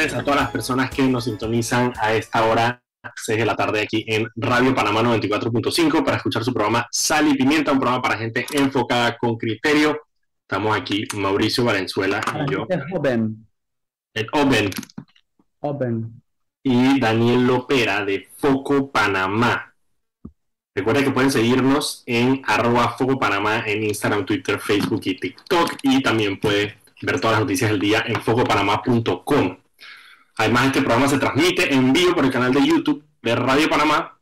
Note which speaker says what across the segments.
Speaker 1: tardes a todas las personas que nos sintonizan a esta hora, 6 de la tarde, aquí en Radio Panamá 94.5 para escuchar su programa Sal y Pimienta, un programa para gente enfocada con criterio. Estamos aquí, Mauricio Valenzuela y yo.
Speaker 2: Es Oben.
Speaker 1: El Oben.
Speaker 2: Oben.
Speaker 1: Y Daniel Lopera de Foco Panamá. Recuerda que pueden seguirnos en arroba Foco Panamá en Instagram, Twitter, Facebook y TikTok. Y también puede ver todas las noticias del día en focopanamá.com. Además, este programa se transmite en vivo por el canal de YouTube de Radio Panamá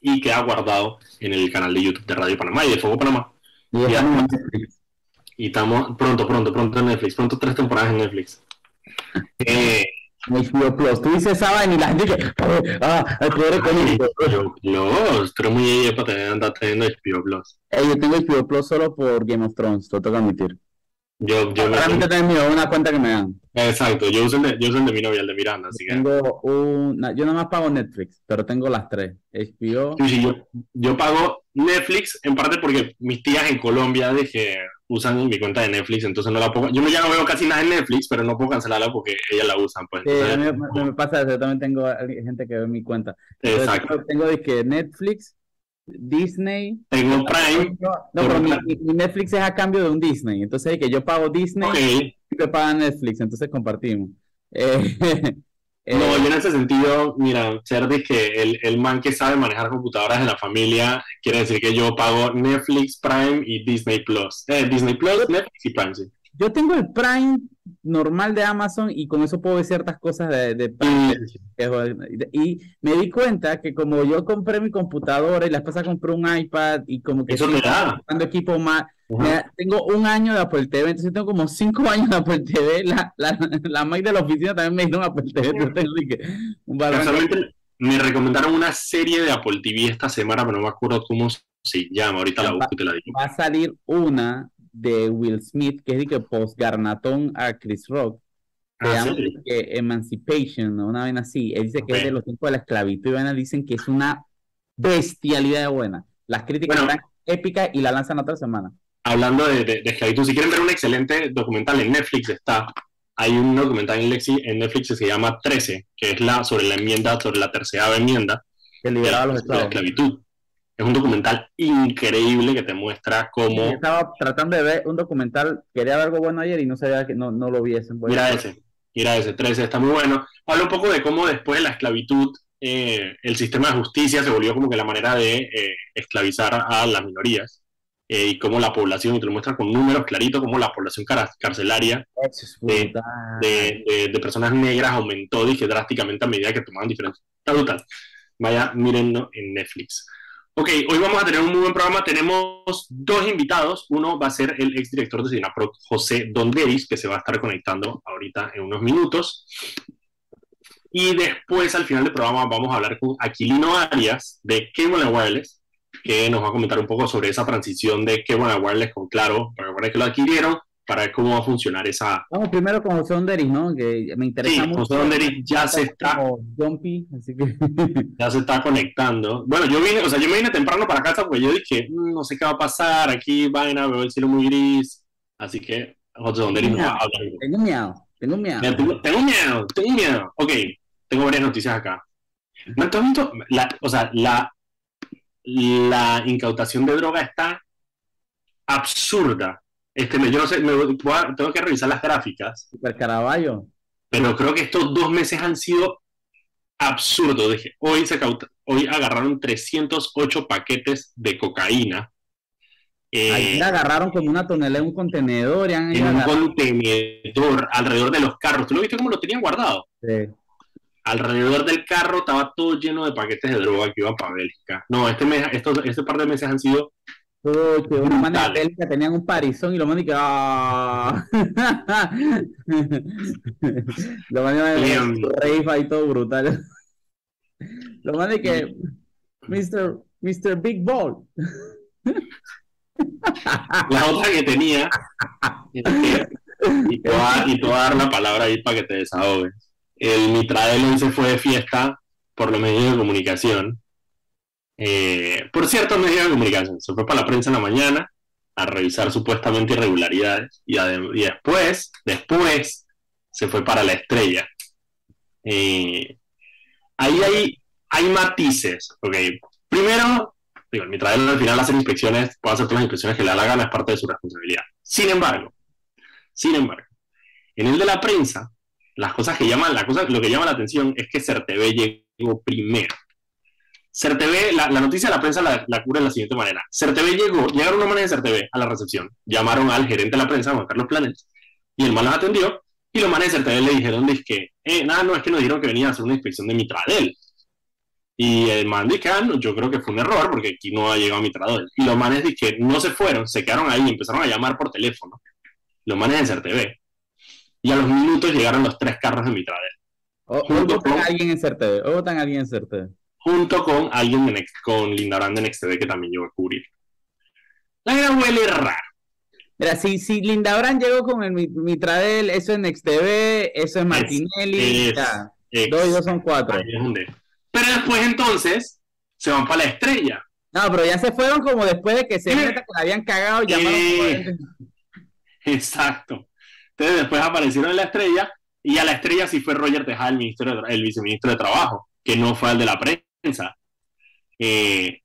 Speaker 1: y queda guardado en el canal de YouTube de Radio Panamá y de Foco Panamá.
Speaker 2: Y estamos.
Speaker 1: Y pronto, pronto, pronto en Netflix. Pronto tres temporadas en Netflix. Eh,
Speaker 2: HBO Plus. Tú dices vaina y la gente que. Ah, el poder.
Speaker 1: HBO Plus, tú eres muy ella para tener, andar teniendo HBO Plus.
Speaker 2: Eh, yo tengo HBO Plus solo por Game of Thrones, lo tengo que admitir.
Speaker 1: Yo, yo,
Speaker 2: Realmente tengo una cuenta que me dan.
Speaker 1: exacto, yo uso, el de, yo uso el de mi novia, el de Miranda, así que.
Speaker 2: Tengo una, yo nada más pago Netflix, pero tengo las tres. HBO.
Speaker 1: Sí, sí, yo, yo pago Netflix en parte porque mis tías en Colombia que usan mi cuenta de Netflix, entonces no la puedo. Yo ya no veo casi nada en Netflix, pero no puedo cancelarla porque ellas la usan, pues.
Speaker 2: Sí, a
Speaker 1: entonces,
Speaker 2: mí me, me pasa eso, yo también tengo gente que ve mi cuenta. Entonces,
Speaker 1: exacto.
Speaker 2: yo tengo de que Netflix, Disney.
Speaker 1: Tengo Prime.
Speaker 2: No, pero mi, Netflix es a cambio de un Disney. Entonces, que yo pago Disney y te pagan Netflix, entonces compartimos. Eh, eh,
Speaker 1: No, yo en ese sentido, mira, ser de que el, el man que sabe manejar computadoras de la familia, quiere decir que yo pago Netflix, Prime y Disney Plus. Eh, Disney Plus, Netflix y Prime, sí.
Speaker 2: yo tengo el Prime normal de Amazon y con eso puedo ver ciertas cosas de, de.
Speaker 1: Y-
Speaker 2: me di cuenta que como yo compré mi computadora y la esposa compró un iPad y como que
Speaker 1: Eso te da.
Speaker 2: equipo más, me da- tengo un año de Apple TV, entonces tengo como cinco años de Apple TV. La, la, la Mac de la oficina también me dieron Apple TV. un.
Speaker 1: Casualmente me recomendaron una serie de Apple TV esta semana, pero no me acuerdo cómo se llama. Ahorita la busco y te la digo.
Speaker 2: Va a salir una de Will Smith, que es de que post-garnatón a Chris Rock. Se
Speaker 1: Ah,
Speaker 2: llama
Speaker 1: ¿serio?
Speaker 2: que Emancipation una vaina así. Él dice que es de los tiempos de la esclavitud y vaina dicen que es una bestialidad de buena. Las críticas
Speaker 1: Bueno.
Speaker 2: están épicas y la lanzan otra semana.
Speaker 1: Hablando de, de, de esclavitud, si quieren ver un excelente documental en Netflix, está. Hay un documental en, Netflix que se llama 13, que es la sobre la enmienda, sobre la tercera enmienda.
Speaker 2: Que liberaba a los
Speaker 1: de la esclavitud. Es un documental increíble que te muestra
Speaker 2: Yo
Speaker 1: cómo.
Speaker 2: estaba tratando de ver un documental, quería ver algo bueno ayer y no sabía que no, no lo viesen.
Speaker 1: Mira ese, mira ese 13, está muy bueno. Habla un poco de cómo después de la esclavitud eh, el sistema de justicia se volvió como que la manera de eh, esclavizar a las minorías eh, y cómo la población, y te lo muestra con números claritos, cómo la población car- carcelaria
Speaker 2: es
Speaker 1: de- de, de- de personas negras aumentó, dije, drásticamente a medida que tomaban diferentes. Está brutal. Vaya, mírenlo en Netflix. Ok, hoy vamos a tener un muy buen programa. Tenemos dos invitados. Uno va a ser el exdirector de Sinaproc, José Donderis, que se va a estar conectando ahorita en unos minutos. Y después, al final del programa, vamos a hablar con Aquilino Arias de Cable Wireless, que nos va a comentar un poco sobre esa transición de Cable Wireless con Claro, para que lo adquirieron, para ver cómo va a funcionar esa,
Speaker 2: Vamos primero con José Onderis, ¿no? Que me interesa
Speaker 1: Sí,
Speaker 2: mucho.
Speaker 1: José Donderis ya se está,
Speaker 2: Jumpy, así que.
Speaker 1: ya se está conectando. Bueno, yo vine, o sea, yo me vine temprano para casa porque yo dije, "Mm, no sé qué va a pasar, aquí vaina, veo el cielo muy gris. Así que José Donderis nos va a hablar.
Speaker 2: Tengo miedo, tengo miedo.
Speaker 1: Tengo, tengo miedo, tengo miedo. Ok, tengo varias noticias acá. ¿tú has visto? La, o sea, la, la incautación de droga está absurda. Este, yo no sé, me a- tengo que revisar las gráficas.
Speaker 2: Super Caraballo.
Speaker 1: pero creo que estos dos meses han sido absurdos. Dije, hoy, se cauta- hoy agarraron 308 paquetes de cocaína eh,
Speaker 2: Ayer agarraron como una tonelada en un contenedor y han
Speaker 1: en un contenedor alrededor de los carros. ¿Tú lo viste cómo lo tenían guardado?
Speaker 2: Sí.
Speaker 1: Alrededor del carro estaba todo lleno de paquetes de droga que iban para Bélgica. No, este mes, estos, este par de meses han sido
Speaker 2: Que una mano de Bélgica tenían un parizón y lo mandan y que ¡ah! lo mandan en rave ahí todo brutal. Lo mandan y que Mr. Mr. Big Ball.
Speaker 1: La otra que tenía, y te voy a- y te a dar la palabra ahí para que te desahogues. El Mitrael se fue de fiesta por los medios de comunicación. Eh, por ciertos medios de comunicación, se fue para la prensa en la mañana a revisar supuestamente irregularidades y, después, después se fue para la estrella. Eh, ahí hay, matices, ¿ok? Primero, digo, el al final hacer inspecciones, puede hacer todas las inspecciones que le da la gana, es parte de su responsabilidad. Sin embargo, sin embargo, en el de la prensa, las cosas que llaman, lo que llama la atención es que CERTV llegó primero. CERTV, la, la noticia de la prensa la, la cubre de la siguiente manera. CERTV llegó, llegaron manes de CERTV a la recepción, llamaron al gerente de la prensa, Juan Carlos Planes, y el man los atendió, y los manes de CERTV le dijeron, que, eh, nada, no, es que nos dijeron que venía a hacer una inspección de Mitradel. Y el man dice, ah, yo creo que fue un error, porque aquí no ha llegado Mitradel. Y los manes que no se fueron, se quedaron ahí, empezaron a llamar por teléfono, los manes de CERTV. Y a los minutos llegaron los tres carros de Mitradel.
Speaker 2: O, votan a alguien en CERTV, o votan a alguien en CERTV
Speaker 1: junto con alguien de Next, con Linda Brand de NextTV que también llegó a cubrir. La idea huele raro.
Speaker 2: Mira, si, si Linda Brand llegó con el Mitradel, eso es NextTV, eso es Martinelli, dos y dos son cuatro.
Speaker 1: Pero después entonces se van para la estrella.
Speaker 2: No, pero ya se fueron como después de que se que habían cagado llamaron.
Speaker 1: Exacto. Entonces después aparecieron en la estrella y a la estrella sí fue Roger Tejada, el, ministro el viceministro de Trabajo, que no fue al de la prensa eh,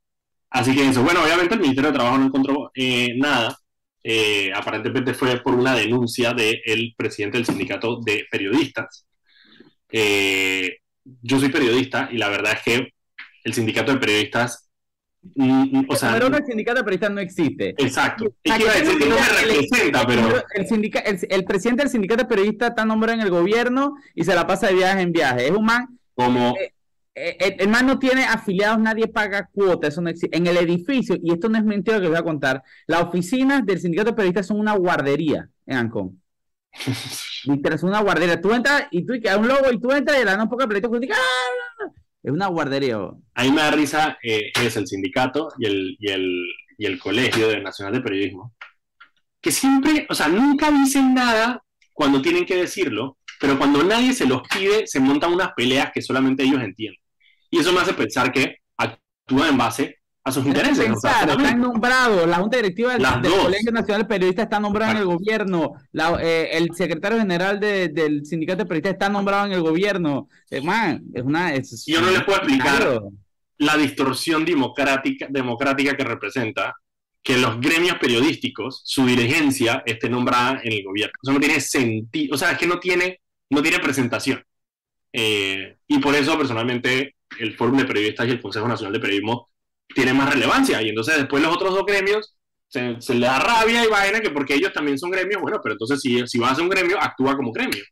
Speaker 1: así que eso, bueno, obviamente el Ministerio de Trabajo no encontró eh, nada. Eh, aparentemente fue por una denuncia del presidente del sindicato de periodistas. yo soy periodista y la verdad es que el sindicato de periodistas
Speaker 2: mm, mm, o sea, pero el sindicato de periodistas no existe.
Speaker 1: Exacto. Es que iba a decir que no me representa, pero.
Speaker 2: El, presidente del sindicato de periodistas está nombrado en el gobierno y se la pasa de viaje en viaje. Es un man.
Speaker 1: Como,
Speaker 2: el, el, man no tiene afiliados, nadie paga cuotas, eso no existe. En el edificio, y esto no es mentira que les voy a contar, las oficinas del sindicato de periodistas son una guardería en Ancón. Literal, es una guardería. Tú entras y tú a un logo y tú entras y le dan un poco de periodistas ¡ah! Es una guardería.
Speaker 1: Ahí me da risa, eh, es el sindicato y el, y, el, y el Colegio Nacional de Periodismo, que siempre, o sea, nunca dicen nada cuando tienen que decirlo, pero cuando nadie se los pide, se montan unas peleas que solamente ellos entienden. Y eso me hace pensar que actúa en base a sus intereses.
Speaker 2: Pensar, están nombrados, la Junta Directiva del, Colegio Nacional de Periodistas está nombrada en el gobierno, eh, el secretario general del Sindicato de Periodistas está nombrado en el gobierno. Eh, es una...
Speaker 1: Yo no les puedo explicar la distorsión democrática, democrática que representa que los gremios periodísticos, su dirigencia, esté nombrada en el gobierno. Eso no tiene sentido, o sea, es que no tiene, no tiene presentación. Eh, y por eso, personalmente, el Fórum de Periodistas y el Consejo Nacional de Periodismo tienen más relevancia. Y entonces después los otros dos gremios se, se le da rabia y vaina que porque ellos también son gremios, bueno, pero entonces si, si vas a ser un gremio, actúa como gremio.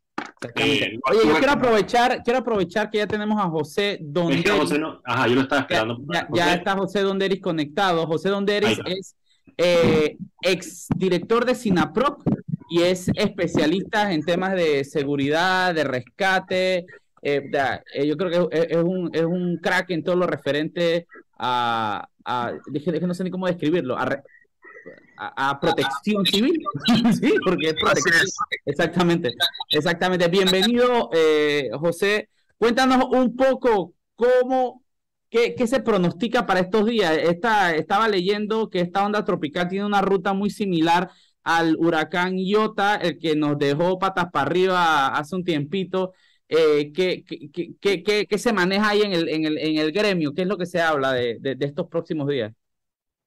Speaker 2: Eh, Oye, yo quiero aprovechar, quiero aprovechar que ya tenemos a José Donderis.
Speaker 1: Ajá, yo lo estaba esperando.
Speaker 2: Ya, está José Donderis conectado. José Donderis es eh, ex director de SINAPROC y es especialista en temas de seguridad, de rescate, eh, eh, yo creo que es, un, es, un, crack en todo lo referente a, a dije, no sé ni cómo describirlo, a, a, protección civil. sí, porque es protección. Exactamente, exactamente. Bienvenido, eh, José. Cuéntanos un poco cómo, qué, qué, se pronostica para estos días. Esta, estaba leyendo que esta onda tropical tiene una ruta muy similar al huracán Iota, el que nos dejó patas para arriba hace un tiempito. Eh, ¿qué, qué, se maneja ahí en el, en, el, en el gremio? ¿Qué es lo que se habla de, de, estos próximos días?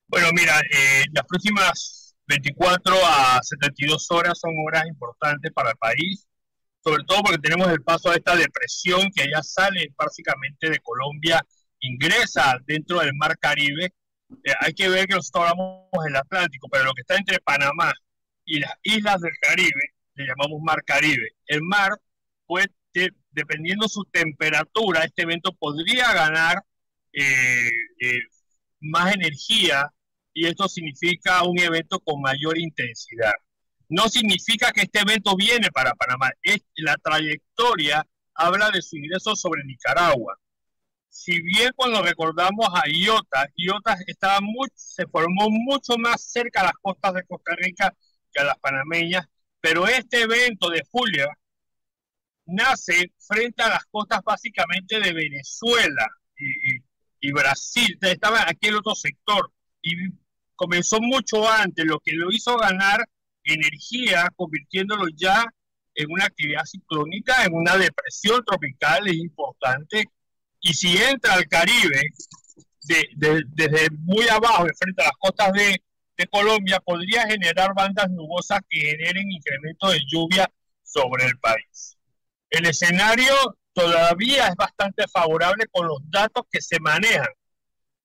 Speaker 3: Bueno, mira, eh, las próximas 24 a 72 horas son horas importantes para el país, sobre todo porque tenemos el paso a esta depresión que ya sale básicamente de Colombia, ingresa dentro del mar Caribe. Eh, hay que ver que nosotros hablamos del Atlántico, pero lo que está entre Panamá y las islas del Caribe, le llamamos mar Caribe. El mar puede dependiendo su temperatura, este evento podría ganar eh, eh, más energía y esto significa un evento con mayor intensidad. No significa que este evento viene para Panamá, es, la trayectoria habla de su ingreso sobre Nicaragua. Si bien cuando recordamos a Iota, Iota estaba muy, se formó mucho más cerca a las costas de Costa Rica que a las panameñas, pero este evento de Julia nace frente a las costas básicamente de Venezuela y, Brasil. Estaba aquí el otro sector y comenzó mucho antes, lo que lo hizo ganar energía, convirtiéndolo ya en una actividad ciclónica, en una depresión tropical, es importante. Y si entra al Caribe desde muy abajo, de frente a las costas de, de Colombia, podría generar bandas nubosas que generen incremento de lluvia sobre el país. El escenario todavía es bastante favorable con los datos que se manejan.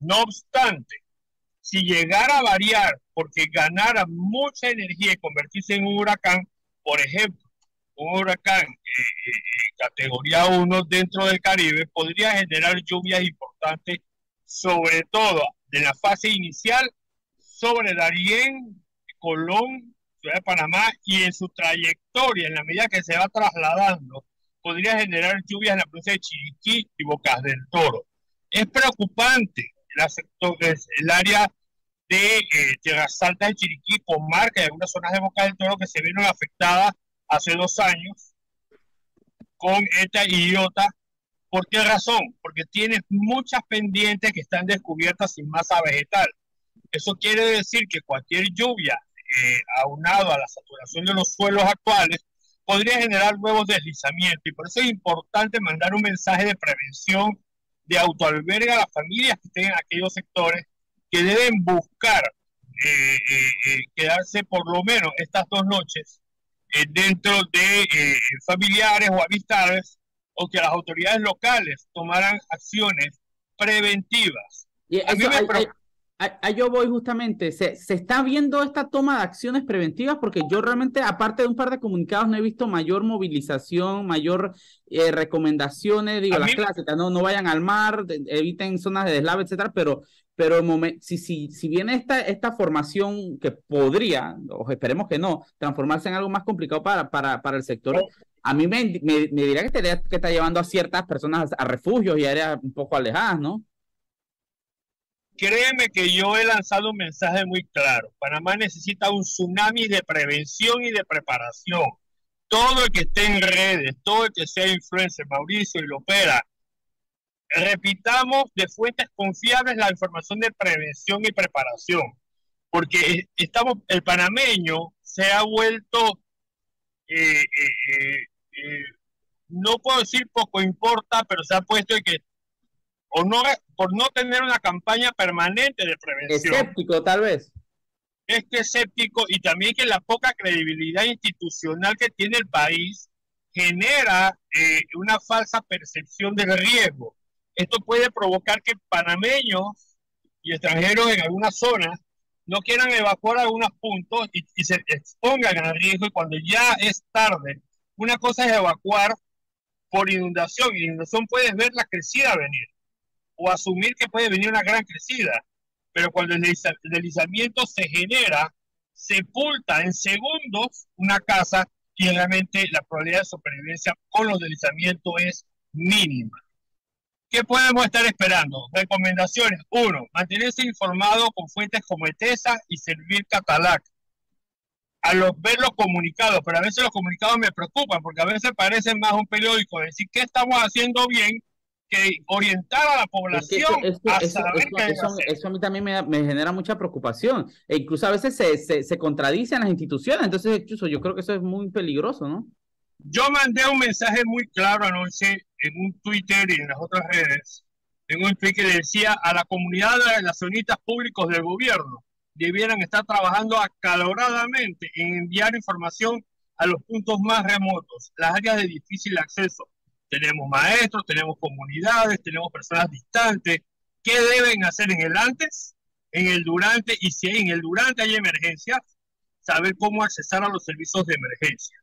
Speaker 3: No obstante, si llegara a variar porque ganara mucha energía y convertirse en un huracán, por ejemplo, un huracán eh, eh, categoría 1 dentro del Caribe, podría generar lluvias importantes, sobre todo de la fase inicial sobre Darién, Colón, Ciudad de Panamá y en su trayectoria, en la medida que se va trasladando, podría generar lluvias en la provincia de Chiriquí y Bocas del Toro. Es preocupante el área de eh, Tierras Altas de Chiriquí, comarca y algunas zonas de Boca del Toro que se vieron afectadas hace dos años con esta idiota. ¿Por qué razón? Porque tiene muchas pendientes que están descubiertas sin masa vegetal. Eso quiere decir que cualquier lluvia eh, aunado a la saturación de los suelos actuales podría generar nuevos deslizamientos y por eso es importante mandar un mensaje de prevención de autoalberga a las familias que estén en aquellos sectores que deben buscar eh, eh, quedarse por lo menos estas dos noches dentro de familiares o amistades o que las autoridades locales tomaran acciones preventivas.
Speaker 2: Y Ahí yo voy justamente, ¿Se, ¿Se, está viendo esta toma de acciones preventivas? Porque yo realmente, aparte de un par de comunicados, no he visto mayor movilización, mayor eh, recomendaciones, digo, las clásicas, no, no vayan al mar, eviten zonas de deslave, etcétera, pero, pero si, si, si viene esta, esta formación que podría, o esperemos que no, transformarse en algo más complicado para, para, para el sector, a mí me, me, me diría que, que está llevando a ciertas personas a refugios y áreas un poco alejadas, ¿no?
Speaker 3: Créeme que yo he lanzado un mensaje muy claro. Panamá necesita un tsunami de prevención y de preparación. Todo el que esté en redes, todo el que sea influencer, Mauricio y Lopera, repitamos de fuentes confiables la información de prevención y preparación. Porque estamos, el panameño se ha vuelto, eh, eh, eh, no puedo decir poco importa, pero se ha puesto que o no, por no tener una campaña permanente de prevención.
Speaker 2: Escéptico, tal vez.
Speaker 3: Es que escéptico y también que la poca credibilidad institucional que tiene el país genera eh, una falsa percepción del riesgo. Esto puede provocar que panameños y extranjeros en algunas zonas no quieran evacuar algunos puntos y, y se expongan al riesgo y cuando ya es tarde. Una cosa es evacuar por inundación y inundación puedes ver la crecida venir o asumir que puede venir una gran crecida. Pero cuando el deslizamiento se genera, sepulta en segundos una casa y realmente la probabilidad de supervivencia con los deslizamientos es mínima. ¿Qué podemos estar esperando? Recomendaciones. Uno, mantenerse informado con fuentes como ETESA y Servir Catalac. A los, ver los comunicados, pero a veces los comunicados me preocupan porque a veces parecen más un periódico, decir qué estamos haciendo bien que orientar a la población a saber
Speaker 2: eso, a mí también me, me, genera mucha preocupación. E incluso a veces se, se, se, contradicen las instituciones. Entonces, yo creo que eso es muy peligroso, ¿no?
Speaker 3: Yo mandé un mensaje muy claro anoche en un Twitter y en las otras redes, en un tweet que decía a la comunidad de relacionistas públicos del gobierno debieran estar trabajando acaloradamente en enviar información a los puntos más remotos, las áreas de difícil acceso, tenemos maestros, tenemos comunidades, tenemos personas distantes. ¿Qué deben hacer en el antes, en el durante y si en el durante hay emergencias, saber cómo accesar a los servicios de emergencia?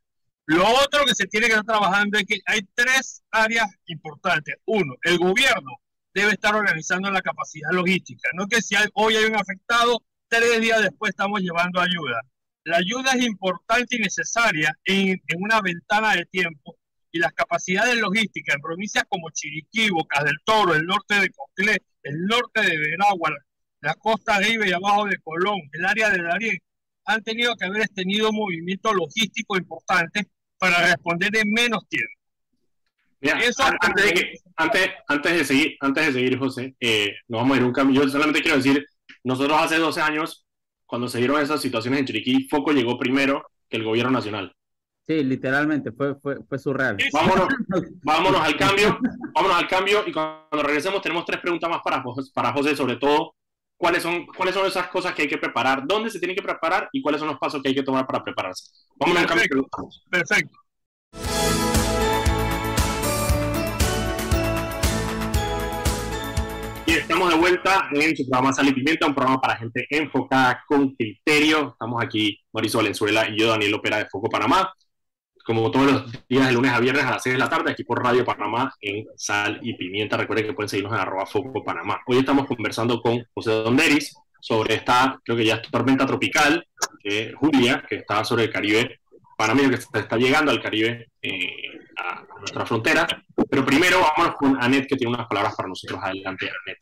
Speaker 3: Lo otro que se tiene que estar trabajando es que hay tres áreas importantes. Uno, el gobierno debe estar organizando la capacidad logística. No que si hoy hay un afectado, tres días después estamos llevando ayuda. La ayuda es importante y necesaria en, en una ventana de tiempo y las capacidades logísticas en provincias como Chiriquí, Bocas del Toro, el norte de Coclé, el norte de Veragua, la costa arriba y abajo de Colón, el área de Darién, han tenido que haber tenido movimientos logísticos importantes para responder en menos tiempo.
Speaker 1: Eso, antes, de antes, antes, de seguir, antes de seguir, José, eh, nos vamos a ir un cambio. Yo solamente quiero decir, nosotros hace 12 años, cuando se dieron esas situaciones en Chiriquí, Foco llegó primero que el gobierno nacional.
Speaker 2: Sí, literalmente, fue, fue, fue surreal.
Speaker 1: Vámonos, vámonos al cambio, vámonos al cambio y cuando regresemos tenemos tres preguntas más para José, para José sobre todo cuáles son, cuáles son esas cosas que hay que preparar, dónde se tienen que preparar y cuáles son los pasos que hay que tomar para prepararse. Vámonos al cambio.
Speaker 3: Perfecto.
Speaker 1: Y estamos de vuelta en su programa Sal y Pimienta, un programa para gente enfocada con criterio. Estamos aquí, Mauricio Valenzuela y yo, Daniel Opera de Foco Panamá como todos los días de lunes a viernes a las 6 de la tarde, aquí por Radio Panamá en Sal y Pimienta. Recuerden que pueden seguirnos en arroba Foco Panamá. Hoy estamos conversando con José Donderis sobre esta, creo que ya tormenta tropical, que Julia, que está sobre el Caribe panameño, que está llegando al Caribe, eh, a, nuestra frontera. Pero primero vamos con Anet, que tiene unas palabras para nosotros. Adelante, Anet.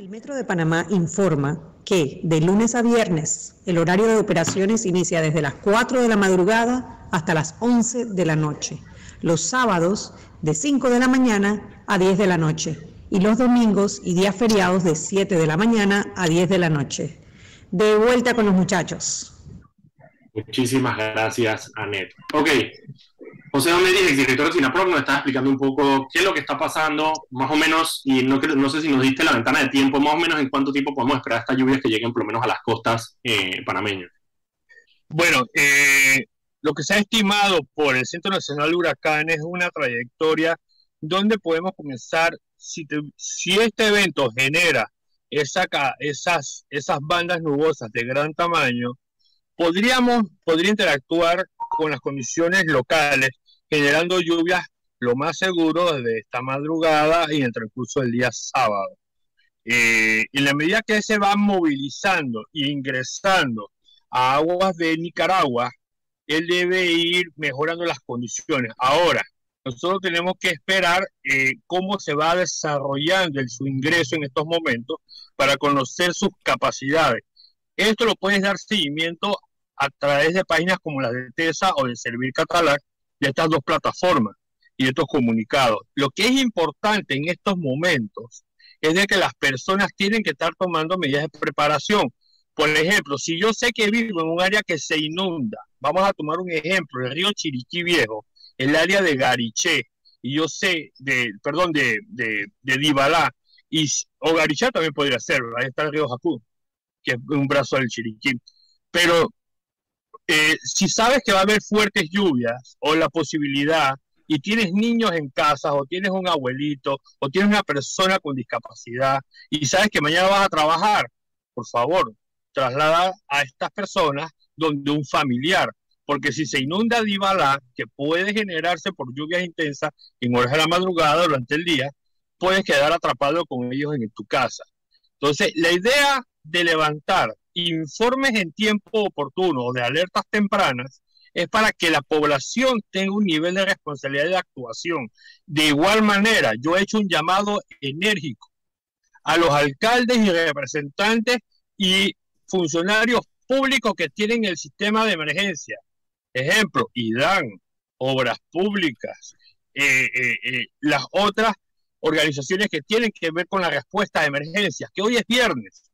Speaker 4: El Metro de Panamá informa que de lunes a viernes el horario de operaciones inicia desde las 4 de la madrugada hasta las 11 de la noche, los sábados de 5 de la mañana a 10 de la noche y los domingos y días feriados de 7 de la mañana a 10 de la noche. De vuelta con los muchachos.
Speaker 1: Muchísimas gracias, Anet. Ok, José Domínguez, director de Sinaproc, nos está explicando un poco qué es lo que está pasando, más o menos, y no, sé si nos diste la ventana de tiempo, más o menos en cuánto tiempo podemos esperar estas lluvias que lleguen por lo menos a las costas eh, panameñas.
Speaker 3: Bueno, eh, lo que se ha estimado por el Centro Nacional de Huracanes es una trayectoria donde podemos comenzar, si, si este evento genera esa, esas, esas bandas nubosas de gran tamaño, podríamos, podría interactuar con las condiciones locales, generando lluvias lo más seguro desde esta madrugada y en el transcurso del día sábado. Eh, en la medida que se va movilizando e ingresando a aguas de Nicaragua, él debe ir mejorando las condiciones. Ahora, nosotros tenemos que esperar eh, cómo se va desarrollando su ingreso en estos momentos para conocer sus capacidades. Esto lo puedes dar seguimiento a través de páginas como las de TESA o de Servir Catalán, de estas dos plataformas y estos comunicados. Lo que es importante en estos momentos es de que las personas tienen que estar tomando medidas de preparación. Por ejemplo, si yo sé que vivo en un área que se inunda, vamos a tomar un ejemplo, el río Chiriquí Viejo, el área de Gariché, y yo sé, de, perdón, de, de, Dibalá, y, o Garichá también podría ser, ahí está el río Jacú, que es un brazo del Chiriquí. Pero eh, si sabes que va a haber fuertes lluvias o la posibilidad, y tienes niños en casa, o tienes un abuelito, o tienes una persona con discapacidad, y sabes que mañana vas a trabajar, por favor, traslada a estas personas donde un familiar, porque si se inunda Dibalá, que puede generarse por lluvias intensas en horas de la madrugada durante el día, puedes quedar atrapado con ellos en tu casa. Entonces, la idea de levantar informes en tiempo oportuno o de alertas tempranas es para que la población tenga un nivel de responsabilidad de actuación. De igual manera, yo he hecho un llamado enérgico a los alcaldes y representantes y funcionarios públicos que tienen el sistema de emergencia. Ejemplo, IDAN, Obras Públicas, eh, eh, eh, las otras organizaciones que tienen que ver con la respuesta a emergencias, que hoy es viernes,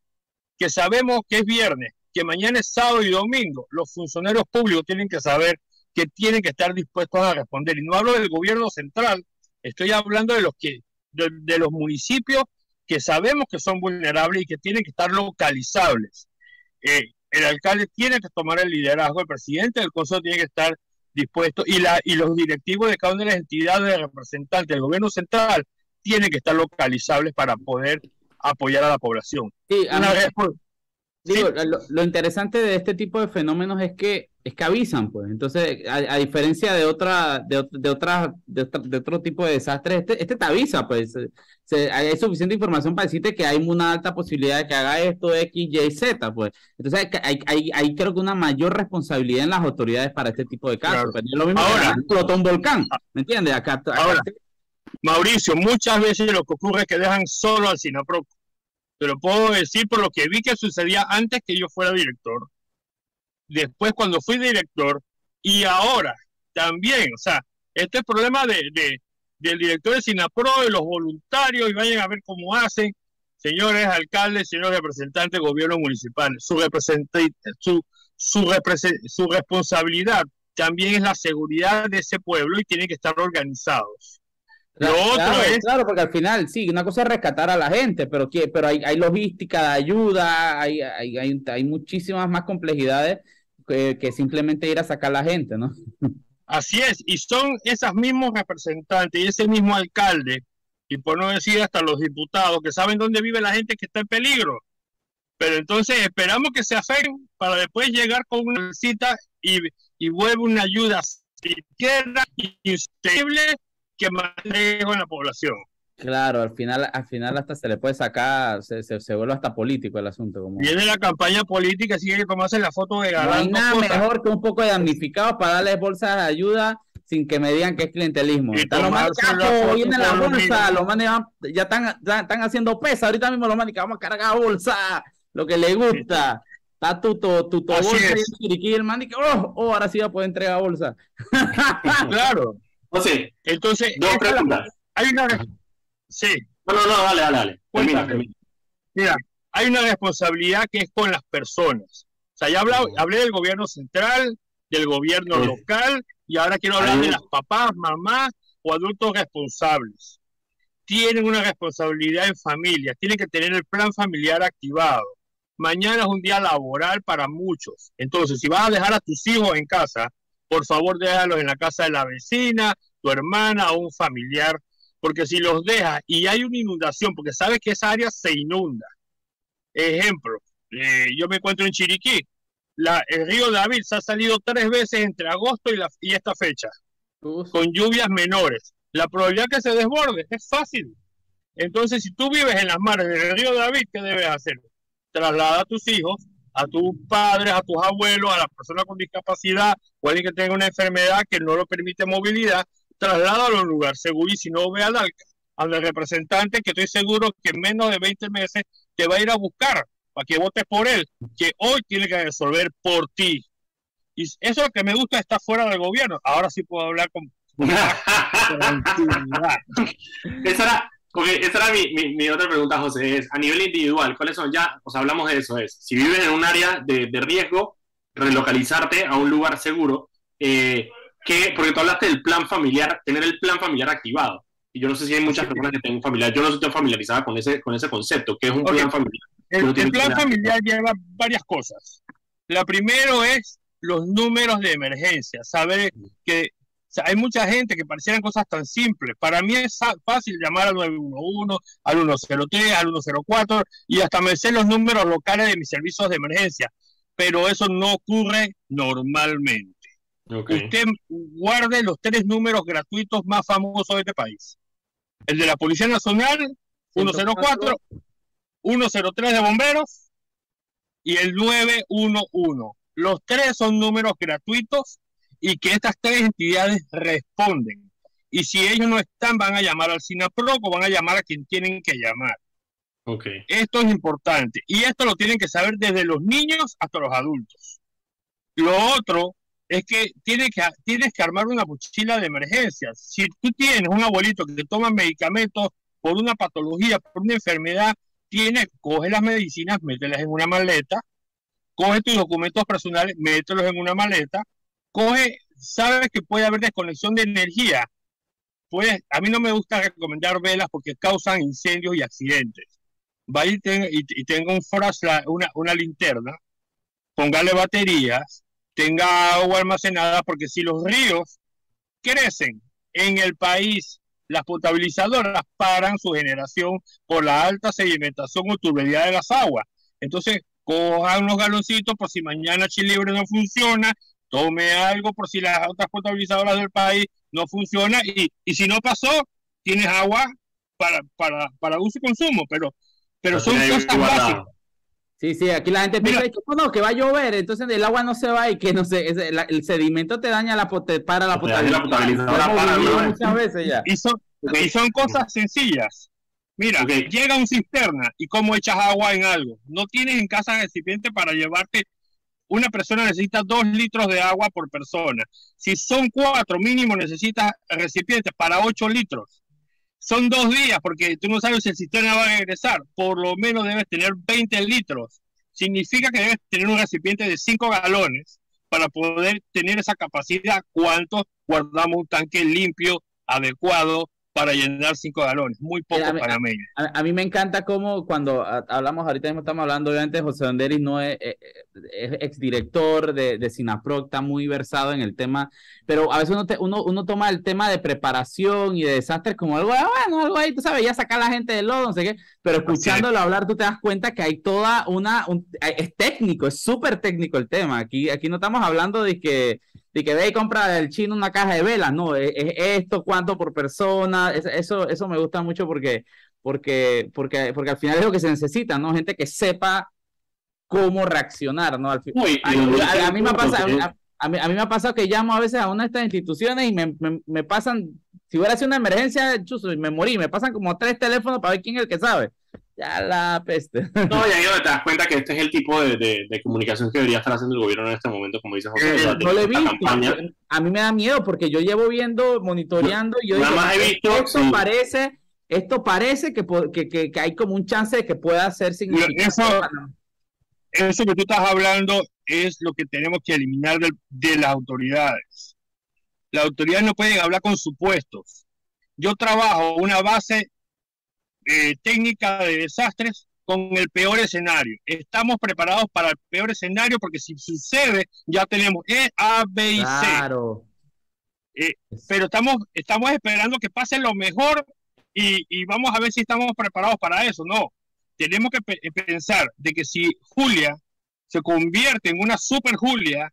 Speaker 3: que sabemos que es viernes, que mañana es sábado y domingo, los funcionarios públicos tienen que saber que tienen que estar dispuestos a responder. Y no hablo del gobierno central, estoy hablando de los que de los municipios que sabemos que son vulnerables y que tienen que estar localizables. Eh, el alcalde tiene que tomar el liderazgo, el presidente del consejo tiene que estar dispuesto y, la, y los directivos de cada una de las entidades representantes del gobierno central tienen que estar localizables para poder apoyar a la población.
Speaker 2: Sí, lo, interesante de este tipo de fenómenos es que es que avisan, pues. Entonces, a, diferencia de otra, de, de, otra, de, otro tipo de desastres, este, este te avisa, pues. hay suficiente información para decirte que hay una alta posibilidad de que haga esto, X, Y, Z, pues. Entonces, hay, hay, hay creo que una mayor responsabilidad en las autoridades para este tipo de casos. Pues, lo mismo ahora, que explotó un volcán, ¿me entiendes? Acá,
Speaker 3: ahora, Mauricio, muchas veces lo que ocurre es que dejan solo al SINAPROC te lo puedo decir por lo que vi que sucedía antes que yo fuera director, después cuando fui director y ahora también. O sea, este problema de, del director de Sinapro, de los voluntarios, y vayan a ver cómo hacen. Señores alcaldes, señores representantes del gobierno municipal, su, su, su, su responsabilidad también es la seguridad de ese pueblo y tienen que estar organizados.
Speaker 2: Lo otro es... Claro, porque al final, sí, una cosa es rescatar a la gente, pero, que, pero hay, hay logística de ayuda, hay, hay, hay, hay muchísimas más complejidades que, que, simplemente ir a sacar a la gente, ¿no?
Speaker 3: Así es, y son esos mismos representantes y ese mismo alcalde, y por no decir hasta los diputados, que saben dónde vive la gente que está en peligro. Pero entonces esperamos que se afecten para después llegar con una cita y, y vuelve una ayuda tierra insostenible que manejo en la población.
Speaker 2: Claro, al final, al final hasta se le puede sacar, se, se, vuelve hasta político el asunto. Como...
Speaker 3: Viene la campaña política, así que como hacen la foto de
Speaker 2: galán. No hay nada mejor que un poco de damnificados para darles bolsas de ayuda sin que me digan que es clientelismo. Están los manes, viene la bolsa, los manes ya están, ya están haciendo pesa, ahorita mismo los manes que vamos a cargar bolsa, lo que le gusta. Está tu, tu, tu, bolsa y el man y que, oh, oh, ahora sí va a poder entregar bolsa.
Speaker 3: claro. Entonces, dos preguntas. Hay una. Sí.
Speaker 1: No, no, no, dale, dale, dale.
Speaker 3: Mira, hay una responsabilidad que es con las personas. O sea, ya hablé, del gobierno central, del gobierno local, y ahora quiero hablar de las papás, mamás o adultos responsables. Tienen una responsabilidad en familia, tienen que tener el plan familiar activado. Mañana es un día laboral para muchos. Entonces, si vas a dejar a tus hijos en casa, por favor déjalos en la casa de la vecina, tu hermana o un familiar, porque si los dejas y hay una inundación, porque sabes que esa área se inunda. Ejemplo, eh, yo me encuentro en Chiriquí, la, el río David se ha salido tres veces entre agosto y, la, y esta fecha, con lluvias menores. La probabilidad que se desborde es fácil. Entonces, si tú vives en las mares del río David, ¿qué debes hacer? Traslada a tus hijos a tus padres, a tus abuelos, a las personas con discapacidad o alguien que tenga una enfermedad que no lo permite movilidad, trasládalo a un lugar seguro y si no, ve al, al representante que estoy seguro que en menos de 20 meses te va a ir a buscar para que votes por él, que hoy tiene que resolver por ti. Y eso es lo que me gusta, está fuera del gobierno. Ahora sí puedo hablar con...
Speaker 1: Esa era, porque esa era mi, mi, otra pregunta, José, es a nivel individual, ¿cuáles son ya? O sea, hablamos de eso, es, si vives en un área de, de riesgo, relocalizarte a un lugar seguro, eh, que, porque tú hablaste del plan familiar, tener el plan familiar activado. Y yo no sé si hay muchas personas que tengan familiar, yo no estoy familiarizada con ese, con ese concepto, que es un plan familiar.
Speaker 3: El, el plan familiar lleva varias cosas. La primero es los números de emergencia, saber que hay mucha gente que parecieran cosas tan simples. Para mí es fácil llamar al 911, al 103, al 104 y hasta me sé los números locales de mis servicios de emergencia, pero eso no ocurre normalmente. Usted guarde los tres números gratuitos más famosos de este país. El de la Policía Nacional, 104, 103 de bomberos y el 911. Los tres son números gratuitos y que estas tres entidades responden. Y si ellos no están, van a llamar al SINAPROC o van a llamar a quien tienen que llamar.
Speaker 1: Okay.
Speaker 3: Esto es importante. Y esto lo tienen que saber desde los niños hasta los adultos. Lo otro es que tienes que, tienes que armar una mochila de emergencia. Si tú tienes un abuelito que toma medicamentos por una patología, por una enfermedad, tiene, coge las medicinas, mételas en una maleta, coge tus documentos personales, mételos en una maleta, coge, sabes que puede haber desconexión de energía. Pues, a mí no me gusta recomendar velas porque causan incendios y accidentes. Vaya y, tenga, y, tenga un una, linterna, póngale baterías, tenga agua almacenada, porque si los ríos crecen en el país, las potabilizadoras paran su generación por la alta sedimentación o tubería de las aguas. Entonces, cojan unos galoncitos por si mañana Chile Libre no funciona tome algo por si las otras potabilizadoras del país no funcionan y, y si no pasó, tienes agua para, para, para uso y consumo, pero, pero son cosas básicas.
Speaker 2: Sí, sí, aquí la gente piensa que, no, que va a llover, entonces el agua no se va y que no sé, el sedimento te daña la para la potabilizadora.
Speaker 3: muchas veces ya. Y son, y son cosas sencillas. Mira, llega un cisterna y cómo echas agua en algo. No tienes en casa recipiente para llevarte una persona necesita dos litros de agua por persona. Si son cuatro, mínimo necesitas recipientes para ocho litros. Son dos días porque tú no sabes si el sistema va a regresar. Por lo menos debes tener 20 litros. Significa que debes tener un recipiente de cinco galones para poder tener esa capacidad, ¿cuánto guardamos un tanque limpio, adecuado, para llenar cinco galones, muy poco para
Speaker 2: A, a, mí me encanta cómo cuando hablamos, ahorita mismo estamos hablando, obviamente José Donderis no es, eh, es, exdirector de, de Sinaproc, está muy versado en el tema, pero a veces uno, uno, uno, toma el tema de preparación y de desastres como algo, ah, bueno, algo ahí, tú sabes, ya sacar a la gente del lodo, no sé qué, pero escuchándolo hablar tú te das cuenta que hay toda una, es técnico, es súper técnico el tema, aquí, aquí no estamos hablando de que y que ve y compra del chino una caja de velas, no, es, esto, cuánto por persona, eso, eso me gusta mucho porque, porque, porque, porque al final es lo que se necesita, ¿no? Gente que sepa cómo reaccionar, ¿no? Al a, mí me pasa, a, mí, a mí me ha pasado que llamo a veces a una de estas instituciones y me, me, pasan, si hubiera sido una emergencia, chuso, me morí, me pasan como tres teléfonos para ver quién es el que sabe ya la peste.
Speaker 1: No, ya te das cuenta que este es el tipo de, de, comunicación que debería estar haciendo el gobierno en este momento, como dice José.
Speaker 2: Eh, no le he visto. A mí me da miedo porque yo llevo viendo, monitoreando, y yo
Speaker 1: digo, más he visto,
Speaker 2: esto parece, esto parece que, que, que, hay como un chance de que pueda ser significativo.
Speaker 3: Eso, eso que tú estás hablando es lo que tenemos que eliminar de, de las autoridades. Las autoridades no pueden hablar con supuestos. Yo trabajo una base eh, técnica de desastres con el peor escenario. Estamos preparados para el peor escenario porque si sucede ya tenemos E, A, B y
Speaker 2: claro.
Speaker 3: C. Eh, pero estamos, estamos esperando que pase lo mejor y, y, vamos a ver si estamos preparados para eso. No, tenemos que pensar de que si Julia se convierte en una super Julia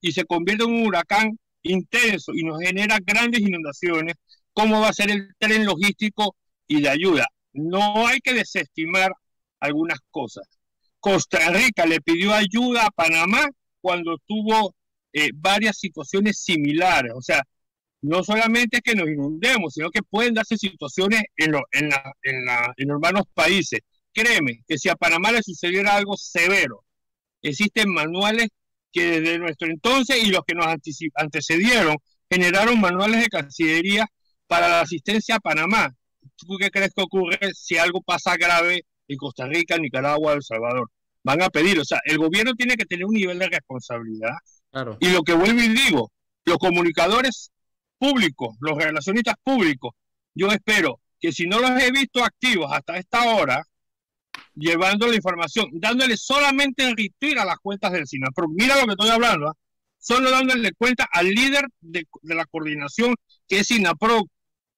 Speaker 3: y se convierte en un huracán intenso y nos genera grandes inundaciones, ¿cómo va a ser el tren logístico y de ayuda? No hay que desestimar algunas cosas. Costa Rica le pidió ayuda a Panamá cuando tuvo eh, varias situaciones similares. O sea, no solamente que nos inundemos, sino que pueden darse situaciones en, en, la, en, la, en hermanos países. Créeme que si a Panamá le sucediera algo severo, existen manuales que desde nuestro entonces y los que nos antecedieron generaron manuales de Cancillería para la asistencia a Panamá. ¿Tú qué crees que ocurre si algo pasa grave en Costa Rica, Nicaragua, El Salvador? Van a pedir, o sea, el gobierno tiene que tener un nivel de responsabilidad. Y lo que vuelvo y digo, los comunicadores públicos, los relacionistas públicos, yo espero que si no los he visto activos hasta esta hora, llevando la información, dándole solamente el retweet a las cuentas del SINAPRO. Mira lo que estoy hablando, ¿ah? solo dándole cuenta al líder de, de, la coordinación que es SINAPRO,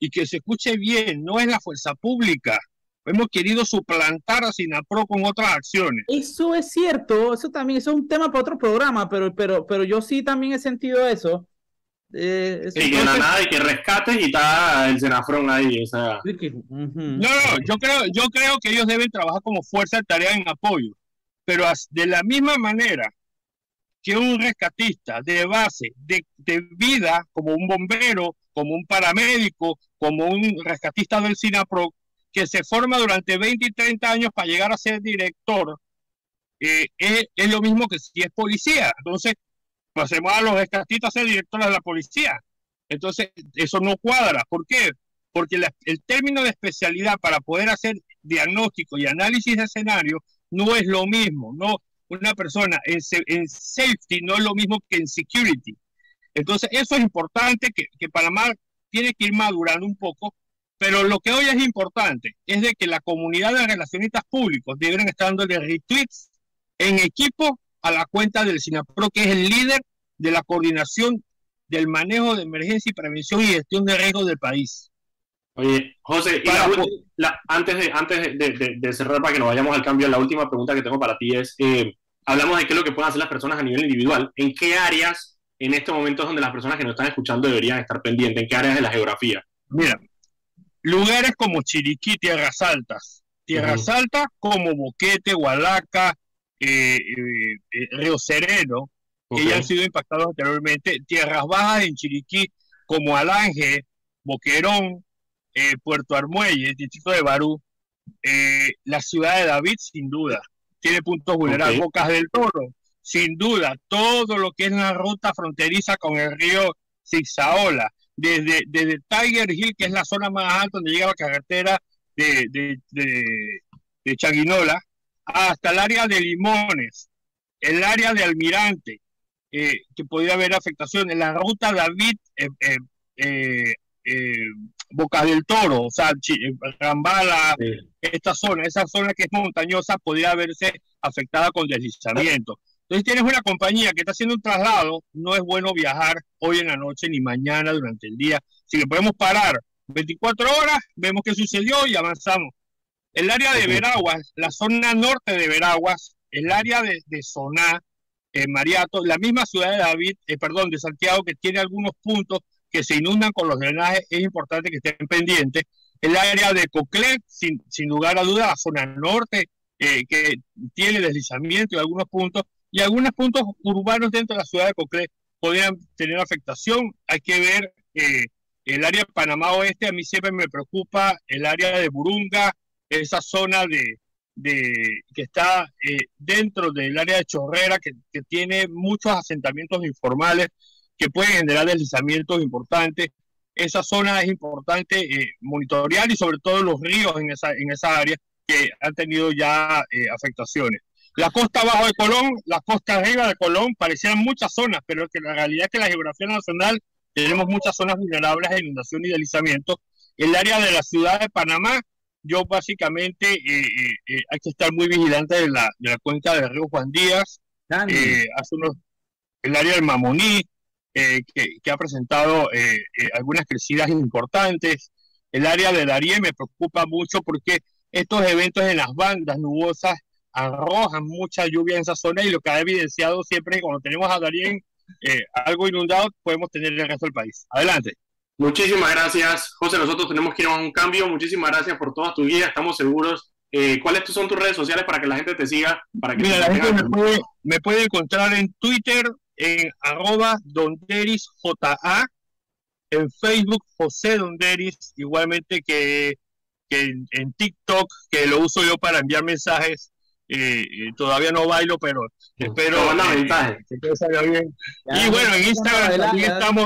Speaker 3: y que se escuche bien, no es la fuerza pública. Hemos querido suplantar a Sinapro con otras acciones.
Speaker 2: Eso es cierto, eso también eso es un tema para otro programa, pero, pero, pero yo sí también he sentido eso.
Speaker 1: Eh, y que nada, y que rescates y está el Senafrón ahí. O sea.
Speaker 3: No, no, yo creo, yo creo que ellos deben trabajar como fuerza de tarea en apoyo, pero de la misma manera que un rescatista de base, de, vida, como un bombero, como un paramédico, como un rescatista del SINAPRO, que se forma durante 20 y 30 años para llegar a ser director, eh, es, lo mismo que si es policía. Entonces, pasemos a los rescatistas a ser directores de la policía. Entonces, eso no cuadra. ¿Por qué? Porque el término de especialidad para poder hacer diagnóstico y análisis de escenario no es lo mismo. No, una persona en, en safety no es lo mismo que en security. Entonces, eso es importante, que, que Panamá tiene que ir madurando un poco, pero lo que hoy es importante es de que la comunidad de relacionistas públicos deben estar dándole retweets en equipo a la cuenta del SINAPRO, que es el líder de la coordinación del manejo de emergencia y prevención y gestión de riesgos del país.
Speaker 1: Oye, José, antes, de, antes de, cerrar para que nos vayamos al cambio, la última pregunta que tengo para ti es, eh, hablamos de qué es lo que pueden hacer las personas a nivel individual. ¿En qué áreas en este momento es donde las personas que nos están escuchando deberían estar pendientes? ¿En qué áreas de la geografía?
Speaker 3: Mira, lugares como Chiriquí, Tierras Altas. Tierras Altas como Boquete, Hualaca, eh, eh, eh, Río Sereno, que ya han sido impactados anteriormente. Tierras Bajas en Chiriquí como Alange, Boquerón, Puerto Armuelle, el distrito de Barú. la ciudad de David, sin duda, tiene puntos vulnerables. Bocas del Toro, sin duda, todo lo que es la ruta fronteriza con el río Zigzaola, desde, desde Tiger Hill, que es la zona más alta donde llega la carretera de, de, de, Chaguinola, hasta el área de Limones, el área de Almirante, eh, que podría haber afectación en la ruta David eh, Boca del Toro, o sea, Rambala, esta zona, esa zona que es montañosa podría verse afectada con deslizamiento. Entonces tienes una compañía que está haciendo un traslado, no es bueno viajar hoy en la noche ni mañana durante el día. Si le podemos parar 24 horas, vemos qué sucedió y avanzamos. El área de Veraguas, la zona norte de Veraguas, el área de, de Soná, en Mariato, la misma ciudad de David, eh, perdón, de Santiago, que tiene algunos puntos que se inundan con los drenajes, es importante que estén pendientes. El área de Coclé, sin, sin lugar a duda, la zona norte, eh, que tiene deslizamiento en algunos puntos, y algunos puntos urbanos dentro de la ciudad de Coclé podrían tener afectación. Hay que ver eh, el área de Panamá Oeste, a mí siempre me preocupa el área de Burunga, esa zona de, que está eh, dentro del área de Chorrera, que, tiene muchos asentamientos informales que pueden generar deslizamientos importantes. Esa zona es importante eh, monitorear y sobre todo los ríos en esa, en esa área que han tenido ya eh, afectaciones. La costa abajo de Colón, la costa arriba de Colón, parecían muchas zonas, pero que la realidad es que la geografía nacional tenemos muchas zonas vulnerables a inundación y deslizamiento. El área de la ciudad de Panamá, yo básicamente eh, eh, eh, hay que estar muy vigilante de la, de la cuenca del río Juan Díaz, hace unos, el área del Mamoní, que, que, ha presentado algunas crecidas importantes. El área de Darién me preocupa mucho porque estos eventos en las bandas nubosas arrojan mucha lluvia en esa zona y lo que ha evidenciado siempre cuando tenemos a Darién algo inundado, podemos tener el resto del país. Adelante.
Speaker 1: Muchísimas gracias, José. Nosotros tenemos que ir a un cambio. Muchísimas gracias por toda tu guía. Estamos seguros. Eh, ¿Cuáles son tus redes sociales para que la gente te siga? Para que
Speaker 3: Mira, la gente me puede, me puede, encontrar en Twitter en arroba donderisja, en Facebook José Donderis, igualmente que, que en TikTok, que lo uso yo para enviar mensajes eh, todavía no bailo, pero espero que, todo salga bien. y bueno, en Instagram también estamos.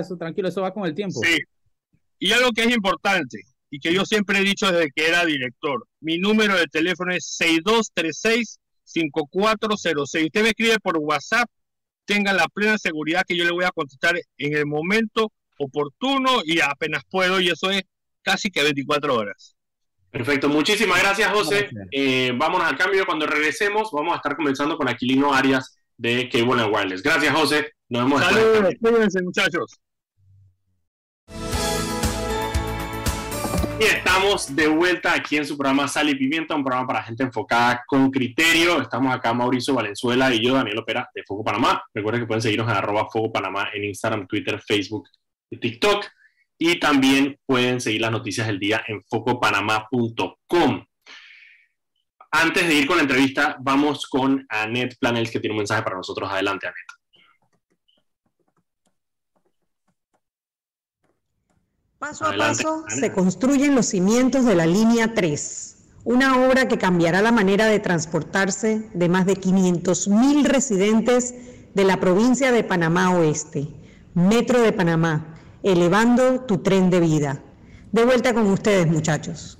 Speaker 2: Eso, tranquilo, eso va con el tiempo.
Speaker 3: Sí. Y algo que es importante y que yo siempre he dicho desde que era director, mi número de teléfono es 6236-5406. Usted me escribe por WhatsApp, tenga la plena seguridad que yo le voy a contestar en el momento oportuno y apenas puedo, y eso es casi que 24 horas.
Speaker 1: Perfecto, muchísimas gracias José. Eh, vámonos al cambio, cuando regresemos vamos a estar comenzando con Aquilino Arias de Cable Wireless. Gracias José, nos vemos.
Speaker 3: Saludos, cuídense muchachos.
Speaker 1: Y estamos de vuelta aquí en su programa Sal y Pimienta, un programa para gente enfocada con criterio. Estamos acá Mauricio Valenzuela y yo, Daniel Opera, de Foco Panamá. Recuerden que pueden seguirnos en arroba Foco Panamá en Instagram, Twitter, Facebook y TikTok y también pueden seguir las noticias del día en focopanamá.com. Antes de ir con la entrevista, vamos con Anet Planels, que tiene un mensaje para nosotros. Adelante, Anet.
Speaker 4: Paso a paso se construyen los cimientos de la línea 3, una obra que cambiará la manera de transportarse de más de 500 mil residentes de la provincia de Panamá Oeste, Metro de Panamá, elevando tu tren de vida. De vuelta con ustedes, muchachos.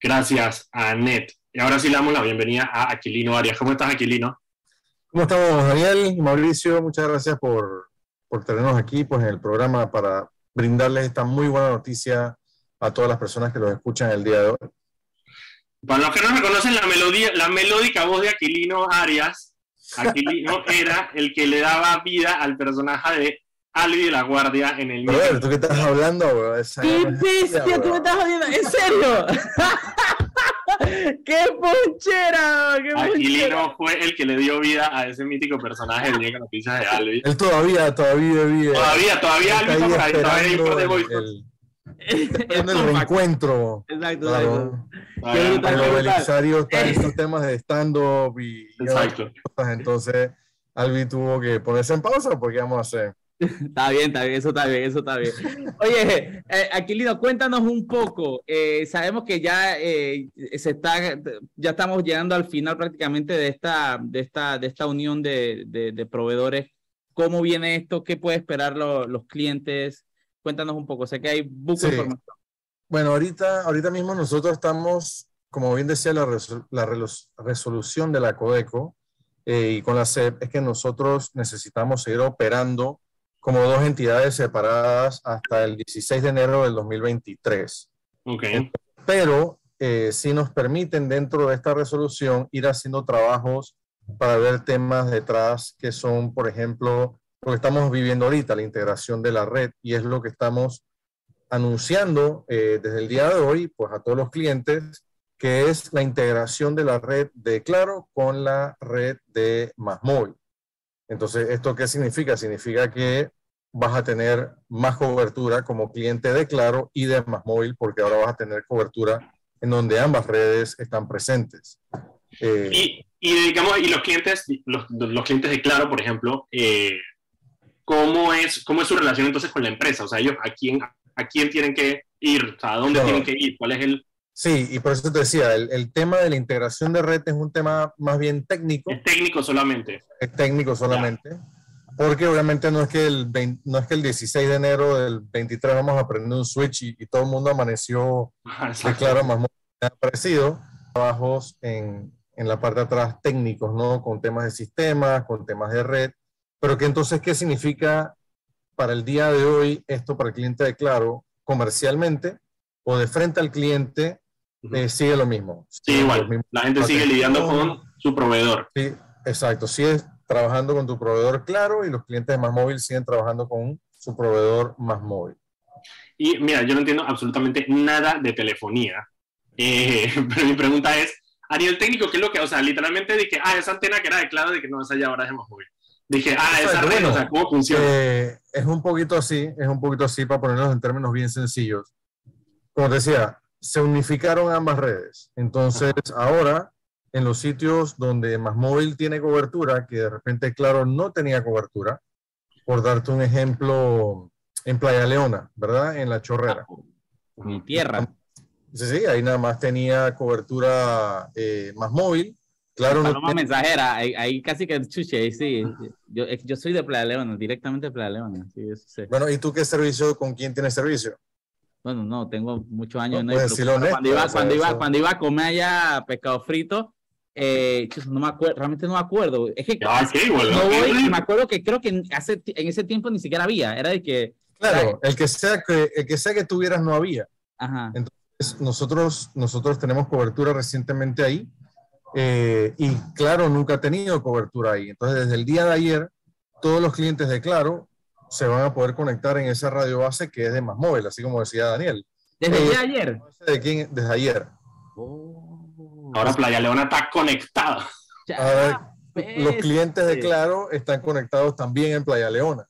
Speaker 1: Gracias, Anet. Y ahora sí le damos la bienvenida a Aquilino Arias. ¿Cómo estás, Aquilino?
Speaker 5: ¿Cómo estamos, Daniel? Mauricio, muchas gracias por, por tenernos aquí pues, en el programa para brindarles esta muy buena noticia a todas las personas que los escuchan el día de hoy.
Speaker 1: Para los que no reconocen la melodía, la melódica voz de Aquilino Arias, Aquilino era el que le daba vida al personaje de Ali de la Guardia en el
Speaker 5: Pero, ¿tú qué estás hablando, bro?
Speaker 2: ¿Qué bestia tú me estás jodiendo? ¿En serio? ¡Qué ponchera! ¡Qué
Speaker 1: Aquilino fue el que le dio vida a ese mítico personaje de Llega Noticias de Albi.
Speaker 5: Él todavía, todavía vive.
Speaker 1: Todavía, todavía Albi está por ahí, todavía hay
Speaker 5: el, el, el reencuentro.
Speaker 2: Exacto, claro.
Speaker 5: exacto. En Belisario están estos temas de stand-up y,
Speaker 1: Exacto.
Speaker 5: cosas, entonces Albi tuvo que ponerse en pausa porque vamos a hacer
Speaker 2: Está bien, está bien, eso está bien, eso está bien. Oye, eh, Aquilino, cuéntanos un poco. Eh, sabemos que ya eh, se está, ya estamos llegando al final prácticamente de esta, de esta, de esta unión de, de, proveedores. ¿Cómo viene esto? ¿Qué puede esperar los clientes? Cuéntanos un poco. Sé que hay mucha información.
Speaker 5: Bueno, ahorita, ahorita mismo nosotros estamos, como bien decía la, la resolución de la Codeco, eh, y con la SEP es que nosotros necesitamos seguir operando como dos entidades separadas hasta el 16 de enero del 2023.
Speaker 1: Okay.
Speaker 5: Pero eh, si nos permiten dentro de esta resolución ir haciendo trabajos para ver temas detrás que son, por ejemplo, lo que estamos viviendo ahorita, la integración de la red, y es lo que estamos anunciando eh, desde el día de hoy, pues a todos los clientes, que es la integración de la red de Claro con la red de Más Móvil. Entonces, ¿esto qué significa? Significa que vas a tener más cobertura como cliente de Claro y de Más Móvil, porque ahora vas a tener cobertura en donde ambas redes están presentes.
Speaker 1: Eh, y, y, digamos, y los clientes, los, los clientes de Claro, por ejemplo, eh, ¿cómo, es, ¿cómo es su relación entonces con la empresa? O sea, ellos a quién, a quién tienen que ir, o sea, a dónde tienen que ir, cuál es el...
Speaker 5: Sí, y por eso te decía, el, el, tema de la integración de red es un tema más bien técnico.
Speaker 1: Es técnico solamente.
Speaker 5: Es técnico solamente. Porque obviamente no es, que el no es que el 16 de enero del 23 vamos a prender un switch y, y todo el mundo amaneció de claro más parecido. Trabajos en, en la parte de atrás técnicos, ¿no? Con temas de sistemas, con temas de red. Pero que entonces, ¿qué significa para el día de hoy esto para el cliente de Claro comercialmente o de frente al cliente? Eh, sigue lo mismo.
Speaker 1: Sí, igual. La gente sigue lidiando con su proveedor.
Speaker 5: Sí, exacto. Sigue trabajando con tu proveedor Claro y los clientes de Más Móvil siguen trabajando con su proveedor Más Móvil.
Speaker 1: Y mira, yo no entiendo absolutamente nada de telefonía. Eh, pero mi pregunta es, a nivel técnico, ¿qué es lo que, o sea, literalmente dije, ah, esa antena que era de claro, de que no, esa ya ahora es más móvil. Dije, ah, esa red, o sea, ¿cómo funciona?
Speaker 5: Eh, es un poquito así, es un poquito así para ponerlos en términos bien sencillos. Como decía, se unificaron ambas redes. Entonces, ahora, en los sitios donde más móvil tiene cobertura, que de repente, claro, no tenía cobertura, por darte un ejemplo, en Playa Leona, ¿verdad? En La Chorrera.
Speaker 2: Mi tierra.
Speaker 5: Sí, sí, ahí nada más tenía cobertura eh, más móvil. Claro,
Speaker 2: no tiene... mensajera, ahí, ahí, casi que chuche, sí. Yo, yo soy de Playa Leona, directamente de Playa Leona. Sí, eso sí.
Speaker 5: Bueno, ¿y tú qué servicio, con quién tienes servicio?
Speaker 2: Bueno, no, tengo muchos años.
Speaker 5: No,
Speaker 2: no
Speaker 5: pues, honesto,
Speaker 2: cuando, iba, cuando, iba, cuando iba a comer allá pescado frito, eh, no me acuerdo, realmente no me acuerdo. Es que
Speaker 1: ya, okay, bueno,
Speaker 2: no voy, me acuerdo que creo que hace, en ese tiempo ni siquiera había, era de que...
Speaker 5: Claro, el que sea que, el que, sea que tuvieras no había.
Speaker 2: Ajá.
Speaker 5: Entonces, nosotros, nosotros tenemos cobertura recientemente ahí eh, y Claro nunca ha tenido cobertura ahí. Entonces, desde el día de ayer, todos los clientes de Claro se van a poder conectar en esa radio base que es de más móvil, así como decía Daniel.
Speaker 2: ¿Desde eh, ayer?
Speaker 5: ¿De quién? Desde ayer.
Speaker 2: Oh.
Speaker 1: Ahora Playa Leona está conectada.
Speaker 5: Los clientes de Claro están conectados también en Playa Leona.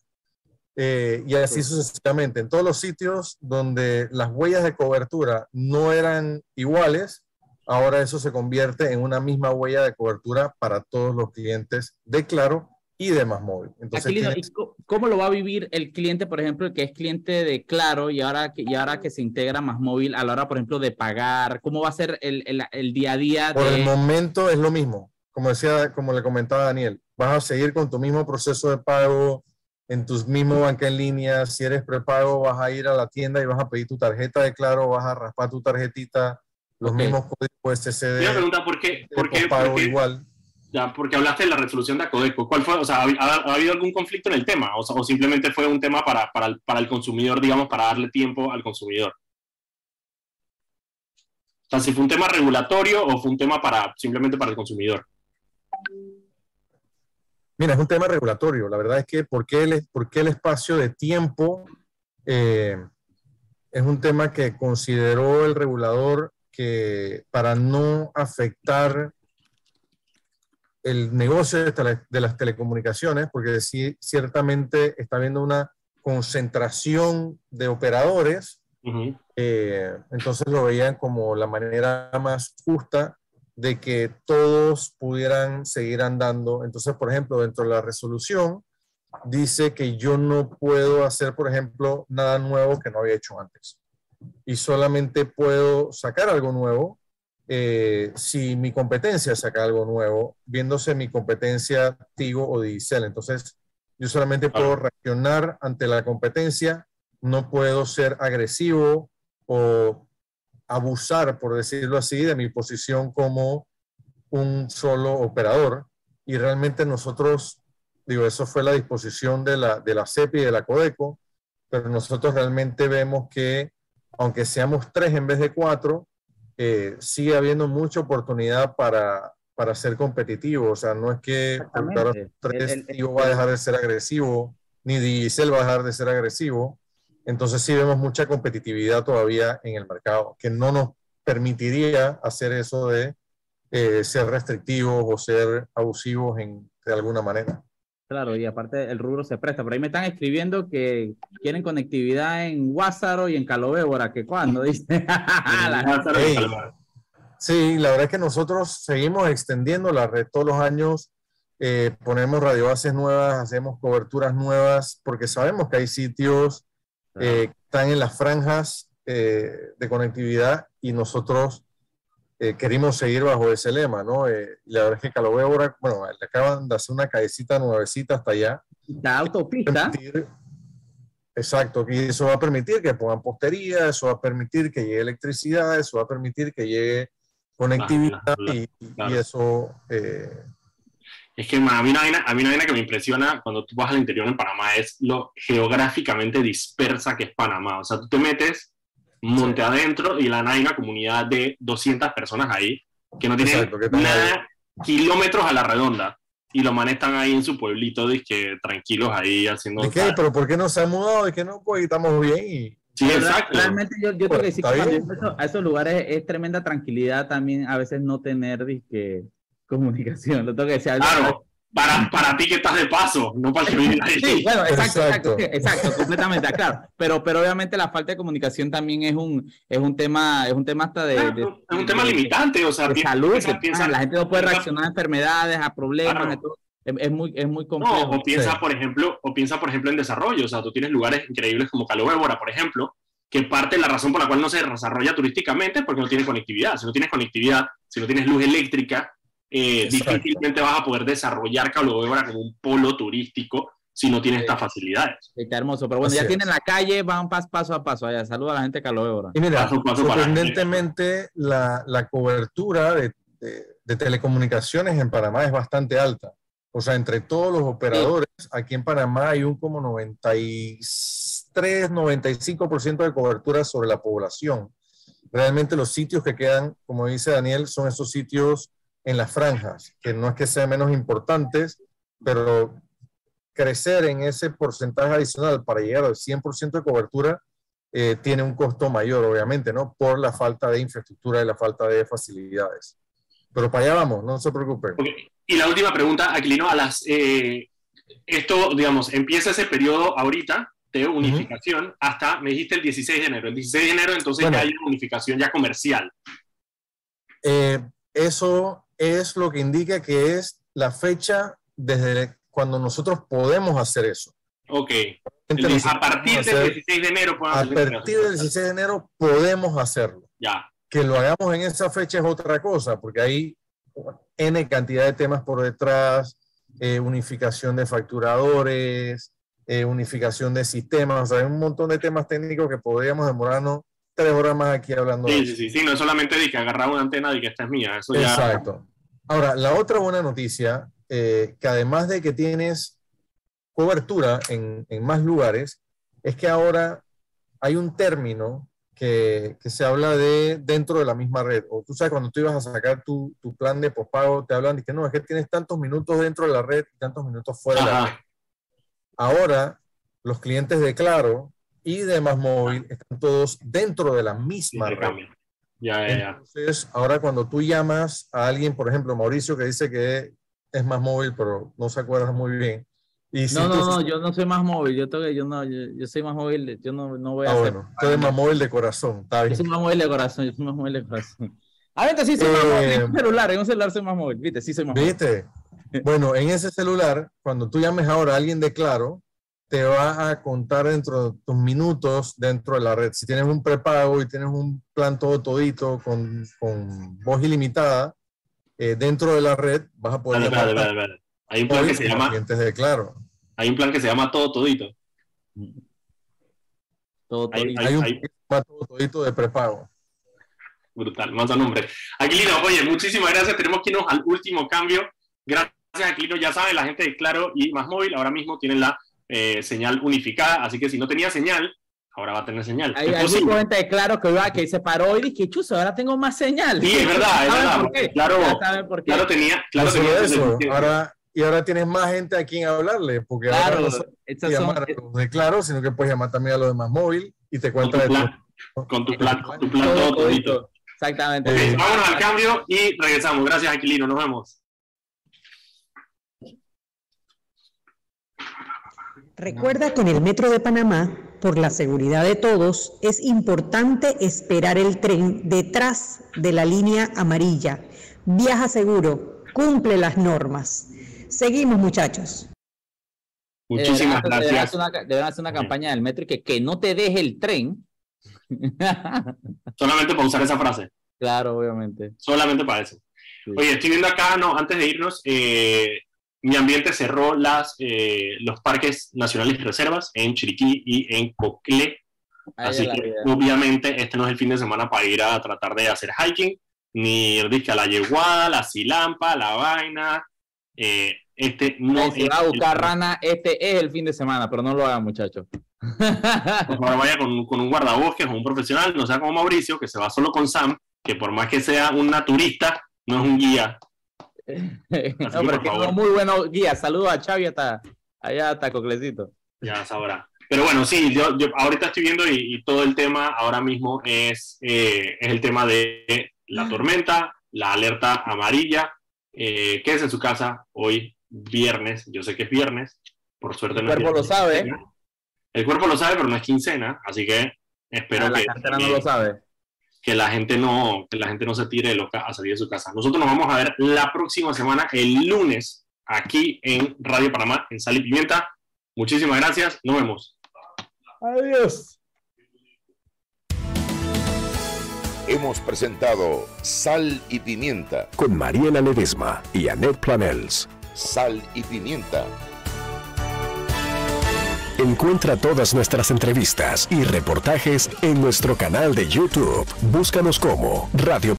Speaker 5: Eh, y así sucesivamente. En todos los sitios donde las huellas de cobertura no eran iguales, ahora eso se convierte en una misma huella de cobertura para todos los clientes de Claro y de Más Móvil. Entonces,
Speaker 2: tienes... ¿Cómo lo va a vivir el cliente, por ejemplo, el que es cliente de Claro y ahora que, y ahora que se integra Más Móvil a la hora, por ejemplo, de pagar? ¿Cómo va a ser el, el, el día a día?
Speaker 5: Por
Speaker 2: de...
Speaker 5: el momento es lo mismo. Como decía, como le comentaba Daniel, vas a seguir con tu mismo proceso de pago, en tus mismos banca en línea, si eres prepago, vas a ir a la tienda y vas a pedir tu tarjeta de claro, vas a raspar tu tarjetita, los okay. mismos códigos SSD.
Speaker 1: Yo pregunta por qué, por qué,
Speaker 5: pago
Speaker 1: por qué,
Speaker 5: igual.
Speaker 1: Ya, porque hablaste de la resolución de Acodeco. ¿Cuál fue? O sea, ¿ha, ha habido algún conflicto en el tema? O, o simplemente fue un tema para, para, el, para el consumidor, digamos, para darle tiempo al consumidor? O sea, si fue un tema regulatorio o fue un tema para simplemente para el consumidor.
Speaker 5: Mira, es un tema regulatorio. La verdad es que ¿por qué el, por el espacio de tiempo eh, es un tema que consideró el regulador que para no afectar el negocio de, tele, de las telecomunicaciones, porque sí, ciertamente está habiendo una concentración de operadores, uh -huh. eh, entonces lo veían como la manera más justa de que todos pudieran seguir andando. Entonces, por ejemplo, dentro de la resolución dice que yo no puedo hacer, por ejemplo, nada nuevo que no había hecho antes. Y solamente puedo sacar algo nuevo eh, si mi competencia saca algo nuevo, viéndose mi competencia Tigo o Digicel. Entonces, yo solamente puedo reaccionar ante la competencia, no puedo ser agresivo o abusar, por decirlo así, de mi posición como un solo operador. y realmente nosotros, digo, eso fue la disposición de la, de la CEPI y de la Codeco, pero nosotros realmente vemos que, aunque seamos tres en vez de cuatro, eh, sigue habiendo mucha oportunidad para, para ser competitivo. O sea, no es que tres va a dejar de ser agresivo, ni Diesel va a dejar de ser agresivo. Entonces sí vemos mucha competitividad todavía en el mercado, que no nos permitiría hacer eso de eh, ser restrictivos o ser abusivos en, de alguna manera.
Speaker 2: Claro, y aparte el rubro se presta. Por ahí me están escribiendo que quieren conectividad en Guásaro y en Calovébora, que cuando dice.
Speaker 5: sí, la verdad es que nosotros seguimos extendiendo la red todos los años. Eh, ponemos radiobases nuevas, hacemos coberturas nuevas, porque sabemos que hay sitios eh, que están en las franjas eh, de conectividad y nosotros eh, querimos seguir bajo ese lema, ¿no? Eh, la verdad es que Calovébora, bueno, le acaban de hacer una callecita nuevecita hasta allá.
Speaker 2: La autopista.
Speaker 5: exacto, y eso va a permitir que pongan postería, eso va a permitir que llegue electricidad, eso va a permitir que llegue conectividad y, eso... Eh,
Speaker 1: es que a mí, una vaina, a mí una vaina que me impresiona cuando tú vas al interior en Panamá es lo geográficamente dispersa que es Panamá. O sea, tú te metes monte adentro y la hay una comunidad de 200 personas ahí que no tienen nada, kilómetros a la redonda y los manes están ahí en su pueblito que tranquilos ahí haciendo
Speaker 5: ¿De qué? pero ¿por qué no se han mudado? es que no pues estamos bien y
Speaker 2: Sí, exacto. Realmente yo, yo tengo que decir que a esos lugares es tremenda tranquilidad también a veces no tener disque, comunicación. Lo tengo que decir.
Speaker 1: Claro, para, para ti que estás de paso, no para que ahí.
Speaker 2: Sí, bueno, exacto, exacto, exacto, completamente, claro. Pero, pero obviamente la falta de comunicación también es un, es un tema, es un tema hasta de,
Speaker 1: es un tema limitante, o sea,
Speaker 2: de salud, la gente no puede reaccionar a enfermedades, a problemas, es, muy, es muy complejo.
Speaker 1: o piensa, por ejemplo, o piensa, por ejemplo, en desarrollo, o sea, tú tienes lugares increíbles como Calobébora, por ejemplo, que parte de la razón por la cual no se desarrolla turísticamente es porque no tiene conectividad. Si no tienes conectividad, si no tienes luz eléctrica, eh, difícilmente vas a poder desarrollar Cabo como un polo turístico si no tienes estas facilidades.
Speaker 2: Está hermoso, pero bueno, ya tienen la calle, van paso a paso allá. Saluda a la gente de Calo
Speaker 5: Y mira, sorprendentemente la, la, cobertura de, de, telecomunicaciones en Panamá es bastante alta. O sea, entre todos los operadores, aquí en Panamá hay un como 93, 95% de cobertura sobre la población. Realmente los sitios que quedan, como dice Daniel, son esos sitios en las franjas, que no es que sean menos importantes, pero crecer en ese porcentaje adicional para llegar al 100% de cobertura eh, tiene un costo mayor, obviamente, ¿no? Por la falta de infraestructura y la falta de facilidades. Pero para allá vamos, no se preocupen.
Speaker 1: Y la última pregunta, Aquilino, a las, eh, esto, digamos, empieza ese periodo ahorita de unificación hasta, me dijiste el 16 de enero. El 16 de enero entonces ya hay una unificación ya comercial.
Speaker 5: Eh, eso es lo que indica que es la fecha desde cuando nosotros podemos hacer eso.
Speaker 1: Ok. a partir del 16 de enero
Speaker 5: A partir del 16 de enero podemos hacerlo.
Speaker 1: Ya.
Speaker 5: Que lo hagamos en esa fecha es otra cosa, porque hay N cantidad de temas por detrás, eh, unificación de facturadores, eh, unificación de sistemas, o sea, hay un montón de temas técnicos que podríamos demorarnos tres horas más aquí hablando.
Speaker 1: Sí, sí, sí, sí, no es solamente de que agarrar una antena y que esta es mía. Eso
Speaker 5: Exacto. Ahora, la otra buena noticia, eh, que además de que tienes cobertura en, en, más lugares, es que ahora hay un término que, que, se habla de dentro de la misma red. O tú sabes, cuando tú ibas a sacar tu, tu plan de pospago, te hablan de que no, es que tienes tantos minutos dentro de la red y tantos minutos fuera de la red. Ahora, los clientes de Claro y de Más Móvil están todos dentro de la misma red.
Speaker 1: Ya, ya,
Speaker 5: Entonces, ahora cuando tú llamas a alguien, por ejemplo, Mauricio, que dice que es más móvil, pero no se acuerda muy bien.
Speaker 2: Y no, no, no, yo no soy más móvil, yo, tengo, yo, no, yo, soy más móvil, yo no, no voy a
Speaker 5: ah, hacer... bueno, tú eres más móvil de corazón, está bien.
Speaker 2: Yo soy más móvil de corazón, yo soy más móvil de corazón. A ver, sí soy más móvil, en un eh, celular, en un celular soy más móvil, viste, sí soy más móvil.
Speaker 5: Viste, bueno, en ese celular, cuando tú llames ahora a alguien de Claro, te va a contar dentro de tus minutos dentro de la red. Si tienes un prepago y tienes un plan todo todito con, con voz ilimitada, eh, dentro de la red vas a poder...
Speaker 1: Hay un plan que se llama...
Speaker 5: De claro.
Speaker 1: Hay un plan que se llama todo todito.
Speaker 5: Todo todito. Hay, un plan todo todito de prepago.
Speaker 1: Brutal, más a nombre. Aquilino, oye, muchísimas gracias. Tenemos que irnos al último cambio. Gracias a Clino, ya saben, la gente de Claro y Más Móvil ahora mismo tienen la eh, señal unificada, así que si no tenía señal, ahora va a tener señal.
Speaker 2: Hay, hay gente de Claro que, que se paró y dice, chuzo, ahora tengo más señal.
Speaker 1: Sí, es verdad, es verdad. Por qué? Claro, por qué. claro tenía, claro tenía
Speaker 5: eso. Ahora, y ahora tienes más gente a quien hablarle, porque
Speaker 2: claro,
Speaker 5: ahora no puedes llamar a los de Claro, sino que puedes llamar también a los de Más Móvil y te cuenta
Speaker 1: con tu plan, con tu plan, con tu plan todo.
Speaker 2: Exactamente.
Speaker 1: Okay, vámonos al cambio y regresamos. Gracias, Aquilino. Nos vemos.
Speaker 4: Recuerda que en el Metro de Panamá, por la seguridad de todos, es importante esperar el tren detrás de la línea amarilla. Viaja seguro, cumple las normas. Seguimos, muchachos.
Speaker 1: Muchísimas gracias.
Speaker 2: Deben hacer una, campaña del metro y que, que no te deje el tren.
Speaker 1: Solamente para usar esa frase.
Speaker 2: Claro, obviamente.
Speaker 1: Solamente para eso. Oye, estoy viendo acá, no, antes de irnos, eh, mi ambiente cerró las, eh, los parques nacionales y reservas en Chiriquí y en Cocle. Así que obviamente este no es el fin de semana para ir a tratar de hacer hiking, ni el disque a la yeguada, la silampa, la vaina. Eh, este no
Speaker 2: si va a buscar rana, este es el fin de semana, pero no lo hagan, muchachos.
Speaker 1: Ahora vaya con, con, un guardabosques o un profesional, no sea como Mauricio, que se va solo con Sam, que por más que sea un naturista, no es un guía.
Speaker 2: No, pero que muy bueno guía. Saludos a Xavi hasta allá hasta Coclecito.
Speaker 1: Ya sabrá. Pero bueno, sí, yo, yo ahorita estoy viendo y, todo el tema ahora mismo es, eh, es el tema de la tormenta, la alerta amarilla. Eh, quédese en su casa hoy, viernes. Yo sé que es viernes, por suerte
Speaker 2: el
Speaker 1: no
Speaker 2: cuerpo lo sabe.
Speaker 1: El cuerpo lo sabe, pero no es quincena, así que espero
Speaker 2: ah,
Speaker 1: que.
Speaker 2: La no lo sabe
Speaker 1: que la gente no, que la gente no se tire loca a salir de su casa. Nosotros nos vamos a ver la próxima semana, el lunes, aquí en Radio Panamá, en Sal y Pimienta. Muchísimas gracias, nos vemos.
Speaker 2: Adiós.
Speaker 6: Hemos presentado Sal y Pimienta
Speaker 7: con Mariela Ledesma y Annette Planels.
Speaker 6: Sal y Pimienta
Speaker 7: Encuentra todas nuestras entrevistas y reportajes en nuestro canal de YouTube. Búscanos como Radio